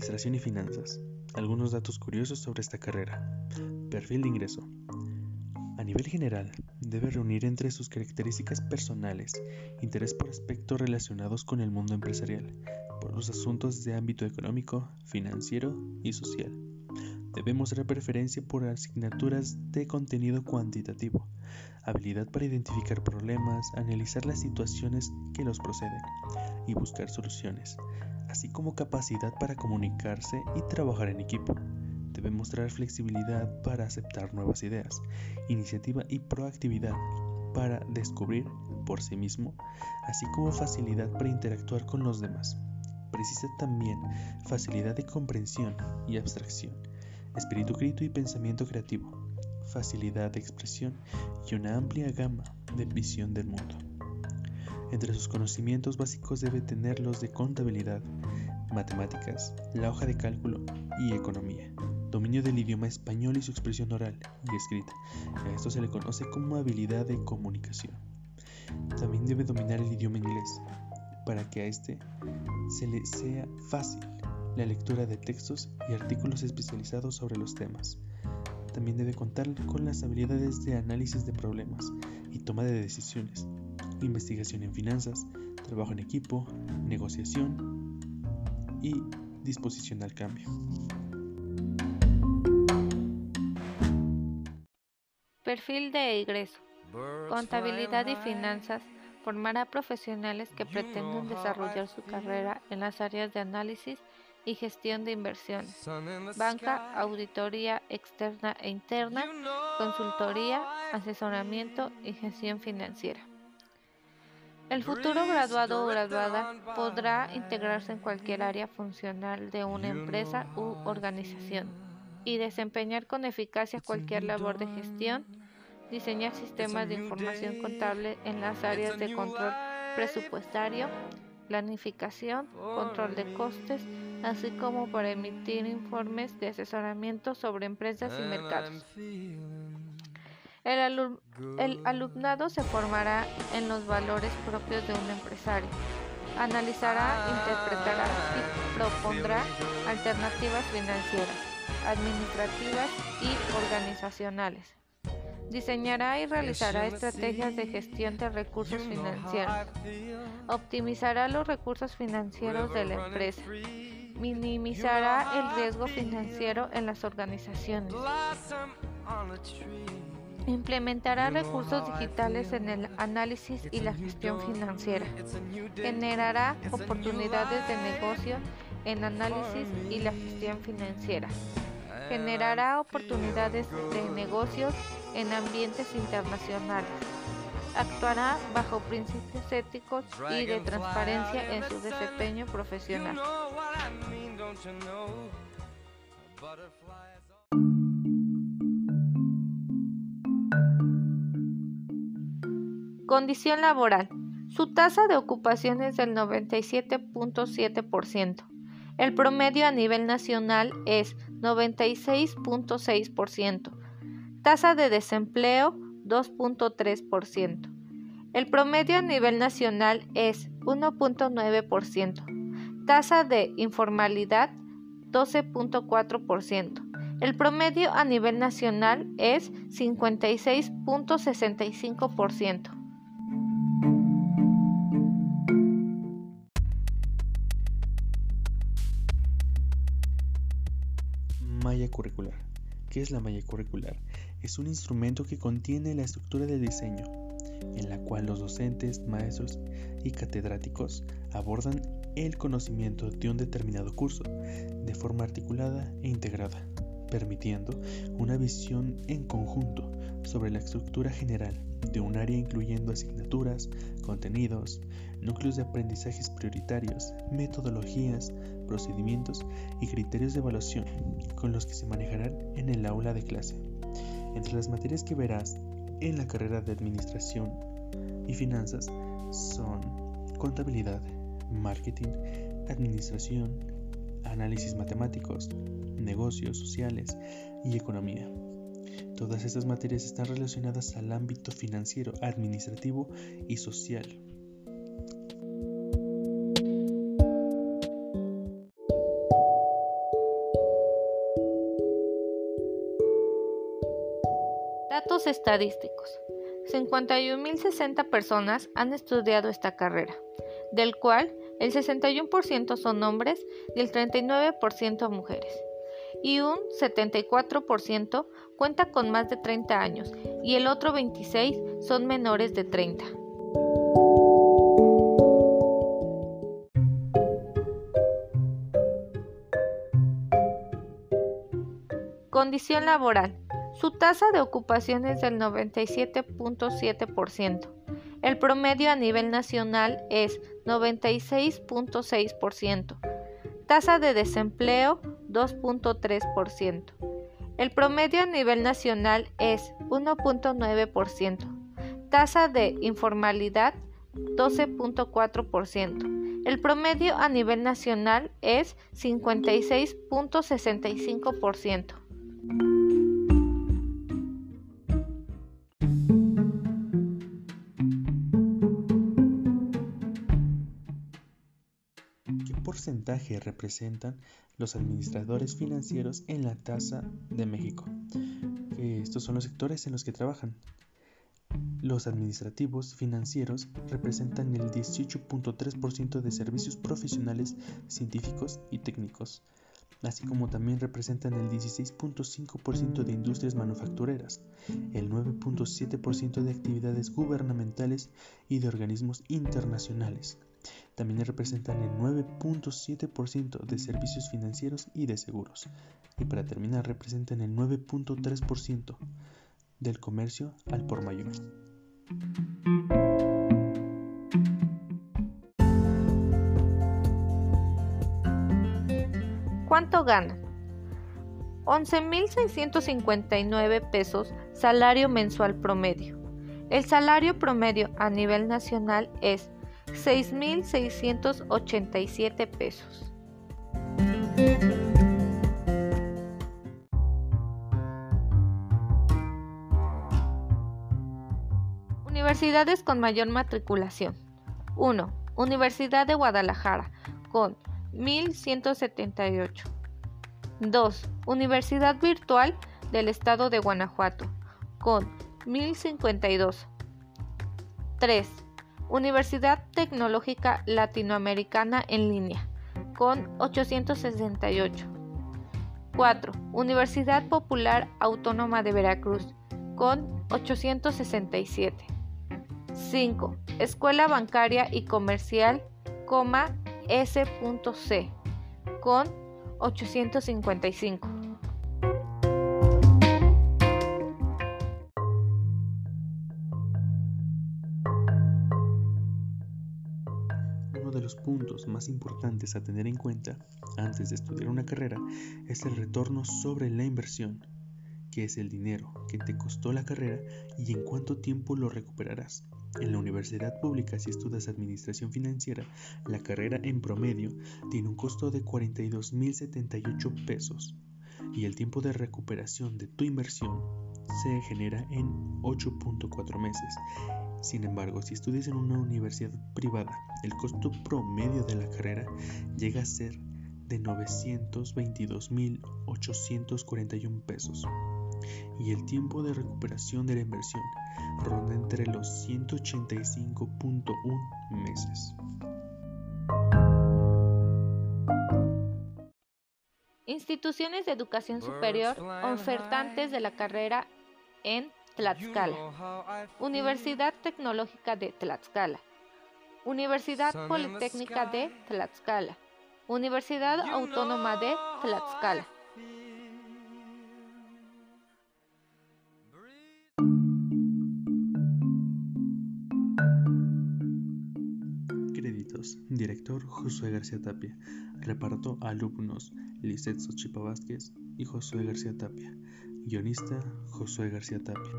Administración y Finanzas. Algunos datos curiosos sobre esta carrera. Perfil de ingreso. A nivel general, debe reunir entre sus características personales interés por aspectos relacionados con el mundo empresarial, por los asuntos de ámbito económico, financiero y social. Debe mostrar preferencia por asignaturas de contenido cuantitativo, habilidad para identificar problemas, analizar las situaciones que los proceden y buscar soluciones, así como capacidad para comunicarse y trabajar en equipo. Debe mostrar flexibilidad para aceptar nuevas ideas, iniciativa y proactividad para descubrir por sí mismo, así como facilidad para interactuar con los demás. Precisa también facilidad de comprensión y abstracción, espíritu crítico y pensamiento creativo, facilidad de expresión y una amplia gama de visión del mundo. Entre sus conocimientos básicos debe tener los de contabilidad, matemáticas, la hoja de cálculo y economía. Dominio del idioma español y su expresión oral y escrita. A esto se le conoce como habilidad de comunicación. También debe dominar el idioma inglés para que a este se le sea fácil la lectura de textos y artículos especializados sobre los temas. También debe contar con las habilidades de análisis de problemas y toma de decisiones, investigación en finanzas, trabajo en equipo, negociación y disposición al cambio. Perfil de egreso. Contabilidad y finanzas formará profesionales que pretenden desarrollar su carrera en las áreas de análisis y gestión de inversiones, banca, auditoría externa e interna, consultoría, asesoramiento y gestión financiera. El futuro graduado o graduada podrá integrarse en cualquier área funcional de una empresa u organización y desempeñar con eficacia cualquier labor de gestión, diseñar sistemas de información contable en las áreas de control presupuestario, planificación, control de costes, así como para emitir informes de asesoramiento sobre empresas y mercados. El, el, alumnado se formará en los valores propios de un empresario. Analizará, interpretará y propondrá alternativas financieras, administrativas y organizacionales. Diseñará y realizará estrategias de gestión de recursos financieros. Optimizará los recursos financieros de la empresa minimizará el riesgo financiero en las organizaciones. Implementará recursos digitales en el análisis y la gestión financiera. Generará oportunidades de negocio en análisis y la gestión financiera. Generará oportunidades de negocios en ambientes internacionales. Actuará bajo principios éticos y de transparencia en su desempeño profesional. Condición laboral. Su tasa de ocupación es del 97.7%. El promedio a nivel nacional es 96.6%. Tasa de desempleo 2.3%. El promedio a nivel nacional es 1.9%. Tasa de informalidad 12.4%. El promedio a nivel nacional es 56.65%. Malla curricular. ¿Qué es la malla curricular? es un instrumento que contiene la estructura del diseño, en la cual los docentes, maestros y catedráticos abordan el conocimiento de un determinado curso de forma articulada e integrada, permitiendo una visión en conjunto sobre la estructura general de un área incluyendo asignaturas, contenidos, núcleos de aprendizajes prioritarios, metodologías, procedimientos y criterios de evaluación con los que se manejarán en el aula de clase. Entre las materias que verás en la carrera de Administración y Finanzas son contabilidad, marketing, administración, análisis matemáticos, negocios sociales y economía. Todas estas materias están relacionadas al ámbito financiero, administrativo y social. Datos estadísticos. 51.060 personas han estudiado esta carrera, del cual el 61% son hombres y el 39% mujeres, y un 74% cuenta con más de 30 años y el otro 26% son menores de 30. Condición laboral. Su tasa de ocupación es del 97.7%. El promedio a nivel nacional es 96.6%. Tasa de desempleo 2.3%. El promedio a nivel nacional es 1.9%. Tasa de informalidad 12.4%. El promedio a nivel nacional es 56.65%. representan los administradores financieros en la tasa de México. Estos son los sectores en los que trabajan. Los administrativos financieros representan el 18.3% de servicios profesionales, científicos y técnicos, así como también representan el 16.5% de industrias manufactureras, el 9.7% de actividades gubernamentales y de organismos internacionales, también representan el 9.7% de servicios financieros y de seguros. Y para terminar, representan el 9.3% del comercio al por mayor. ¿Cuánto ganan? 11.659 pesos salario mensual promedio. El salario promedio a nivel nacional es 6.687 pesos. Universidades con mayor matriculación. 1. Universidad de Guadalajara con 1178. 2. Universidad Virtual del Estado de Guanajuato con 1052. 3. Universidad Tecnológica Latinoamericana en línea, con 868. 4. Universidad Popular Autónoma de Veracruz, con 867. 5. Escuela Bancaria y Comercial, S.C, con 855. Puntos más importantes a tener en cuenta antes de estudiar una carrera es el retorno sobre la inversión, que es el dinero que te costó la carrera y en cuánto tiempo lo recuperarás. En la universidad pública, si estudias administración financiera, la carrera en promedio tiene un costo de 42.078 pesos y el tiempo de recuperación de tu inversión se genera en 8.4 meses sin embargo, si estudias en una universidad privada, el costo promedio de la carrera llega a ser de 922.841 pesos y el tiempo de recuperación de la inversión ronda entre los 185.1 meses. Instituciones de educación superior ofertantes de la carrera en Tlaxcala, Universidad Tecnológica de Tlaxcala, Universidad Politécnica de Tlaxcala, Universidad Autónoma de Tlaxcala. Créditos. Director Josué García Tapia. Reparto alumnos Lizeth Sochipa Vázquez y Josué García Tapia. Guionista Josué García Tapia.